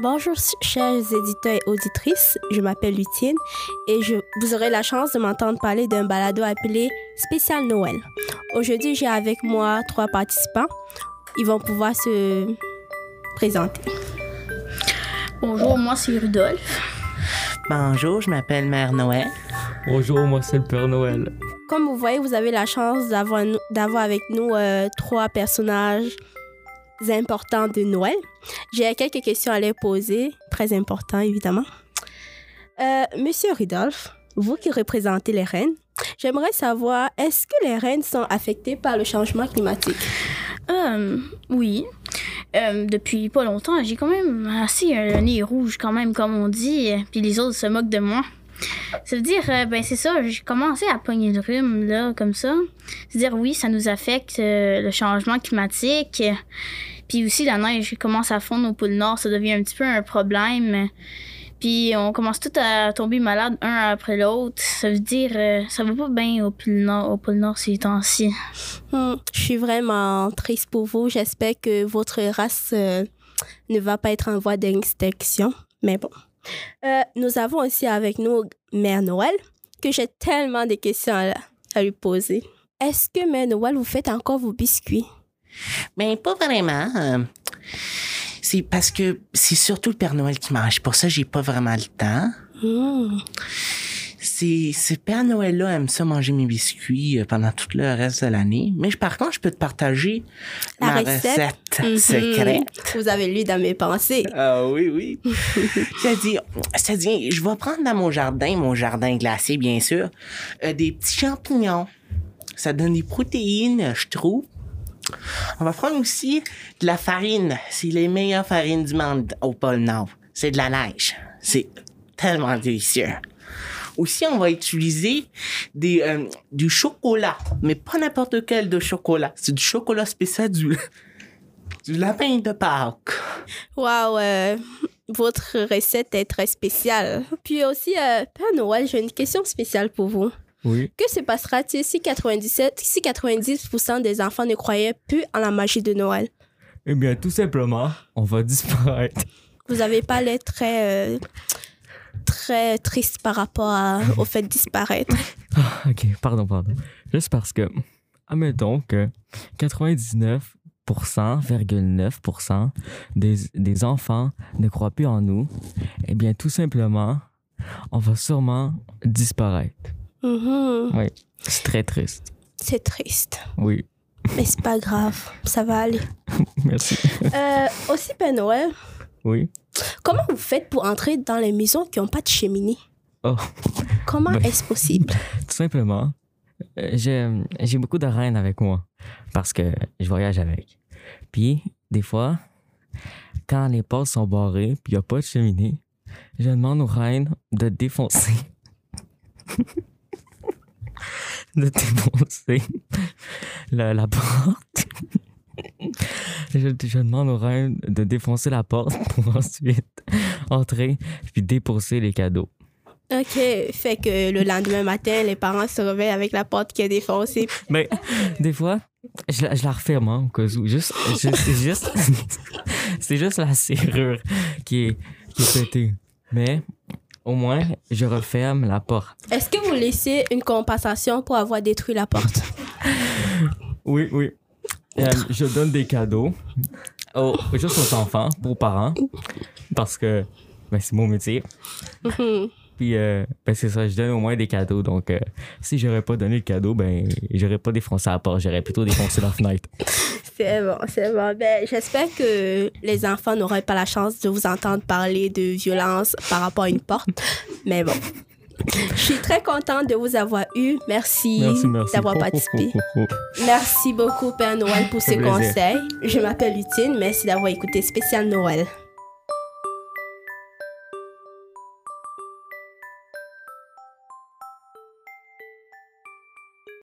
Bonjour, chers éditeurs et auditrices. Je m'appelle Lutine et je, vous aurez la chance de m'entendre parler d'un balado appelé Spécial Noël. Aujourd'hui, j'ai avec moi trois participants. Ils vont pouvoir se présenter. Bonjour, moi c'est Rudolph. Bonjour, je m'appelle Mère Noël. Bonjour, moi c'est le Père Noël. Comme vous voyez, vous avez la chance d'avoir, d'avoir avec nous euh, trois personnages importants de Noël. J'ai quelques questions à leur poser, très important évidemment. Euh, Monsieur Rudolph, vous qui représentez les reines, j'aimerais savoir, est-ce que les reines sont affectées par le changement climatique? Euh, oui. Euh, depuis pas longtemps, j'ai quand même assez un nez rouge quand même, comme on dit, puis les autres se moquent de moi. Ça veut dire, euh, ben c'est ça, j'ai commencé à pogner le rhume, là, comme ça. C'est-à-dire, oui, ça nous affecte le changement climatique. Puis aussi, la neige commence à fondre au pôle Nord, ça devient un petit peu un problème. Puis on commence tout à tomber malade un après l'autre. Ça veut dire, euh, ça va pas bien au pôle Nord, au pôle Nord ces temps-ci. Hmm, je suis vraiment triste pour vous. J'espère que votre race euh, ne va pas être en voie d'extinction. Mais bon. Euh, nous avons aussi avec nous Mère Noël, que j'ai tellement de questions à, à lui poser. Est-ce que Mère Noël, vous faites encore vos biscuits? Ben, pas vraiment. Euh, c'est parce que c'est surtout le Père Noël qui mange. Pour ça, j'ai pas vraiment le temps. Hmm. C'est, ce Père Noël-là aime ça manger mes biscuits euh, pendant tout le reste de l'année. Mais par contre, je peux te partager La ma recette? recette Mhm. secrète. Vous avez lu dans mes pensées. Ah oui, oui. C'est-à-dire, c'est-à-dire, je vais prendre dans mon jardin, mon jardin glacé, bien sûr, euh, des petits champignons. Ça donne des protéines, je trouve. On va prendre aussi de la farine. C'est les meilleures farines du monde au pôle Nord. C'est de la neige. C'est tellement délicieux. Aussi, on va utiliser euh, du chocolat, mais pas n'importe quel de chocolat. C'est du chocolat spécial du, du lapin de Pâques. Waouh, euh, votre recette est très spéciale. Puis aussi, euh, Père Noël, j'ai une question spéciale pour vous. Oui. Que se passera-t-il si 97, si 90% des enfants ne croyaient plus en la magie de Noël? Eh bien, tout simplement, on va disparaître. Vous avez pas l'air très, euh, très triste par rapport à- au fait de disparaître. Ah, ok, pardon, pardon. Juste parce que, admettons que 99,9% des, des enfants ne croient plus en nous, eh bien, tout simplement, on va sûrement disparaître. Mhm. Oui. C'est très triste. C'est triste, Oui. mais c'est pas grave, ça va aller. Merci. Euh, aussi, Père Noël, Oui. comment vous faites pour entrer dans les maisons qui n'ont pas de cheminée? Oh. Comment Ben- est-ce possible? Tout simplement, euh, j'ai, j'ai beaucoup de reines avec moi parce que je voyage avec. Puis, des fois, quand les portes sont barrées puis il n'y a pas de cheminée, je demande aux reines de défoncer. de défoncer la, la porte. je, je demande aux reines de défoncer la porte pour ensuite entrer puis déposer les cadeaux. OK, fait que le lendemain matin, les parents se réveillent avec la porte qui est défoncée. Mais des fois, je, la- je la referme hein, au cas où. Juste, juste- c'est juste, c'est juste la serrure qui est, qui est pétée. Mais au moins, je referme la porte. Est-ce que vous laissez une compensation pour avoir détruit la porte? Oui, oui. Euh, je donne des cadeaux aux, juste aux enfants, aux parents, parce que ben, c'est mon métier. Mhm. Puis, euh, ben, c'est ça, je donne au moins des cadeaux. Donc, euh, si j'aurais pas donné le cadeau, ben, j'aurais pas défoncé la porte, j'aurais plutôt défoncé la fenêtre. C'est bon, c'est bon. Ben, j'espère que les enfants n'auraient pas la chance de vous entendre parler de violence par rapport à une porte. Mais bon. Je suis très contente de vous avoir eu. Merci, Merci, merci. d'avoir participé. Merci beaucoup, Père Noël, pour ces conseils. Je m'appelle Lutine. Merci d'avoir écouté Spécial Noël.